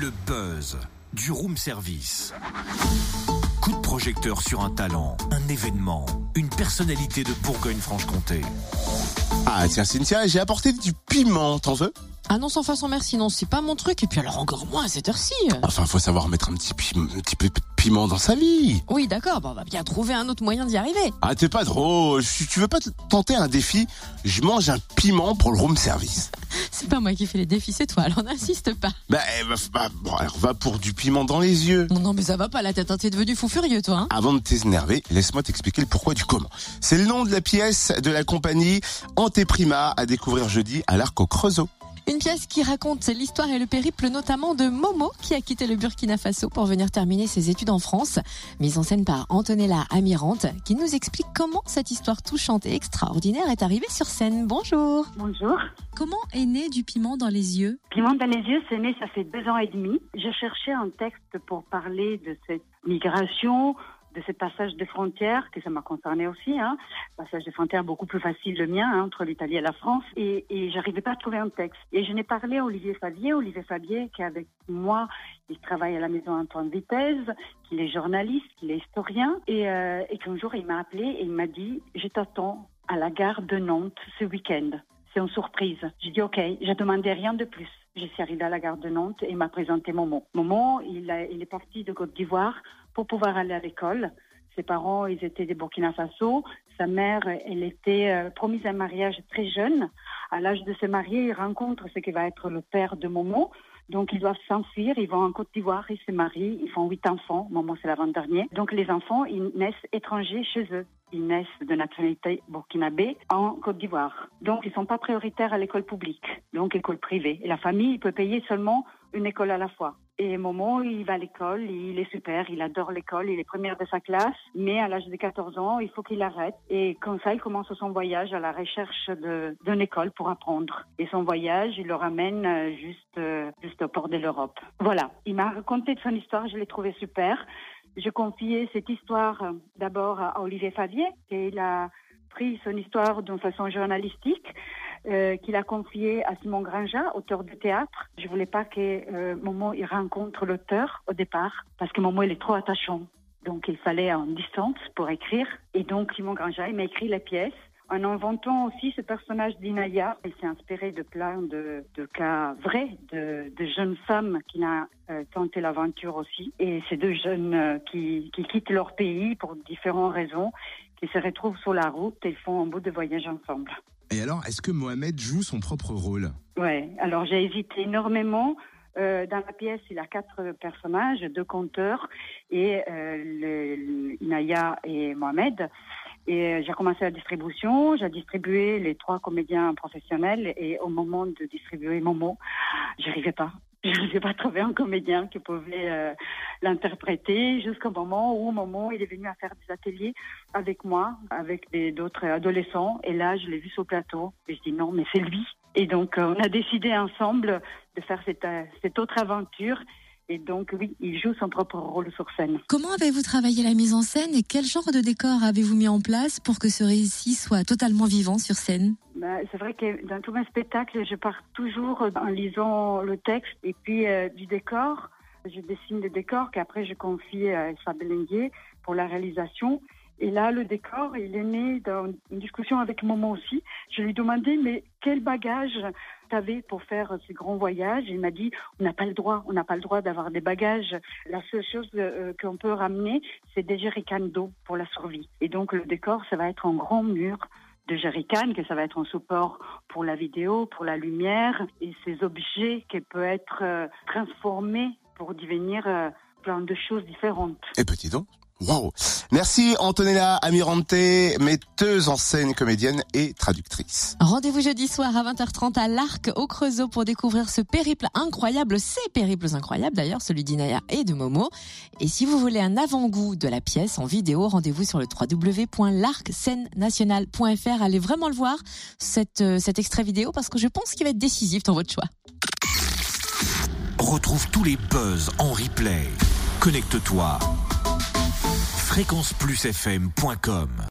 Le buzz du room service. Coup de projecteur sur un talent, un événement, une personnalité de Bourgogne-Franche-Comté. Ah tiens Cynthia, j'ai apporté du piment, t'en veux? Ah non, sans façon, merci, non, c'est pas mon truc. Et puis alors encore moins à cette heure-ci. Enfin, faut savoir mettre un petit, pim- un petit peu de piment dans sa vie. Oui, d'accord, bon, on va bien trouver un autre moyen d'y arriver. Ah, t'es pas drôle. Si tu veux pas te tenter un défi, je mange un piment pour le room service. C'est pas moi qui fais les défis, c'est toi, alors n'insiste pas. Bah, eh, bah, bah, bon, alors va pour du piment dans les yeux. Non, non, mais ça va pas la tête, hein, t'es devenu fou furieux, toi. Hein Avant de t'énerver, laisse-moi t'expliquer le pourquoi du comment. C'est le nom de la pièce de la compagnie Anteprima à découvrir jeudi à l'Arc au Creusot. Une pièce qui raconte l'histoire et le périple notamment de Momo, qui a quitté le Burkina Faso pour venir terminer ses études en France. Mise en scène par Antonella Amirante, qui nous explique comment cette histoire touchante et extraordinaire est arrivée sur scène. Bonjour. Bonjour. Comment est né du piment dans les yeux? Piment dans les yeux, c'est né, ça fait deux ans et demi. Je cherchais un texte pour parler de cette migration, de ce passage de frontières, que ça m'a concerné aussi, hein. Passage de frontières beaucoup plus facile le mien, hein, entre l'Italie et la France. Et, et j'arrivais pas à trouver un texte. Et je n'ai parlé à Olivier Favier, Olivier Favier qui est avec moi, il travaille à la maison Antoine Vitesse, qu'il est journaliste, qu'il est historien. Et, euh, et qu'un jour, il m'a appelé et il m'a dit, je t'attends à la gare de Nantes ce week-end. Une surprise. J'ai dit OK, je demandais rien de plus. Je suis arrivée à la gare de Nantes et m'a présenté Momo. Momo, il est parti de Côte d'Ivoire pour pouvoir aller à l'école. Ses parents, ils étaient des Burkina Faso. Sa mère, elle était euh, promise à un mariage très jeune. À l'âge de se marier, il rencontre ce qui va être le père de Momo. Donc, ils doivent s'enfuir. Ils vont en Côte d'Ivoire, ils se marient. Ils font huit enfants. Momo, c'est l'avant-dernier. Donc, les enfants, ils naissent étrangers chez eux. Ils naissent de nationalité burkinabé en Côte d'Ivoire. Donc, ils sont pas prioritaires à l'école publique, donc école privée. Et la famille, il peut payer seulement une école à la fois. Et Momo, il va à l'école, il est super, il adore l'école, il est première de sa classe, mais à l'âge de 14 ans, il faut qu'il arrête. Et comme ça, il commence son voyage à la recherche d'une école pour apprendre. Et son voyage, il le ramène euh, juste, euh, juste au port de l'Europe. Voilà. Il m'a raconté de son histoire, je l'ai trouvé super. Je confiais cette histoire euh, d'abord à Olivier Favier, et il a pris son histoire d'une façon journalistique, euh, qu'il a confiée à Simon Granja, auteur de théâtre. Je voulais pas que euh, Momo il rencontre l'auteur au départ, parce que Momo il est trop attachant. Donc il fallait en distance pour écrire. Et donc Simon Granja, il m'a écrit les pièces. En inventant aussi ce personnage d'Inaya, il s'est inspiré de plein de, de cas vrais, de, de jeunes femmes qui ont euh, tenté l'aventure aussi. Et ces deux jeunes euh, qui, qui quittent leur pays pour différentes raisons, qui se retrouvent sur la route et font un bout de voyage ensemble. Et alors, est-ce que Mohamed joue son propre rôle? Ouais, alors j'ai hésité énormément. Euh, dans la pièce, il a quatre personnages, deux conteurs et euh, le, Inaya et Mohamed. Et euh, j'ai commencé la distribution, j'ai distribué les trois comédiens professionnels et au moment de distribuer Momo, j'arrivais pas. Je n'arrivais pas à trouver un comédien qui pouvait euh, l'interpréter jusqu'au moment où Momo il est venu à faire des ateliers avec moi, avec d'autres adolescents. Et là, je l'ai vu sur le plateau. Et je dis non, mais c'est lui. Et donc, euh, on a décidé ensemble de faire euh, cette autre aventure. Et donc, oui, il joue son propre rôle sur scène. Comment avez-vous travaillé la mise en scène et quel genre de décor avez-vous mis en place pour que ce récit soit totalement vivant sur scène? Bah, c'est vrai que dans tous mes spectacles, je pars toujours en lisant le texte et puis euh, du décor. Je dessine des décors qu'après je confie à Isabelle Lenguier pour la réalisation. Et là, le décor, il est né dans une discussion avec Momo aussi. Je lui demandais, mais quel bagage t'avais pour faire ce grand voyage Il m'a dit, on n'a pas le droit, on n'a pas le droit d'avoir des bagages. La seule chose euh, qu'on peut ramener, c'est des jerrycans d'eau pour la survie. Et donc, le décor, ça va être un grand mur de jerrycan, que ça va être un support pour la vidéo, pour la lumière, et ces objets qui peuvent être euh, transformés pour devenir euh, plein de choses différentes. Et petit don. Waouh Merci Antonella Amirante, metteuse en scène, comédienne et traductrice. Rendez-vous jeudi soir à 20h30 à l'Arc au Creusot pour découvrir ce périple incroyable, ces périples incroyables d'ailleurs, celui d'Inaya et de Momo. Et si vous voulez un avant-goût de la pièce en vidéo, rendez-vous sur le www.l'arcscenenationale.fr. Allez vraiment le voir, cette, euh, cet extrait vidéo, parce que je pense qu'il va être décisif dans votre choix. Retrouve tous les buzz en replay. Connecte-toi. fréquenceplusfm.com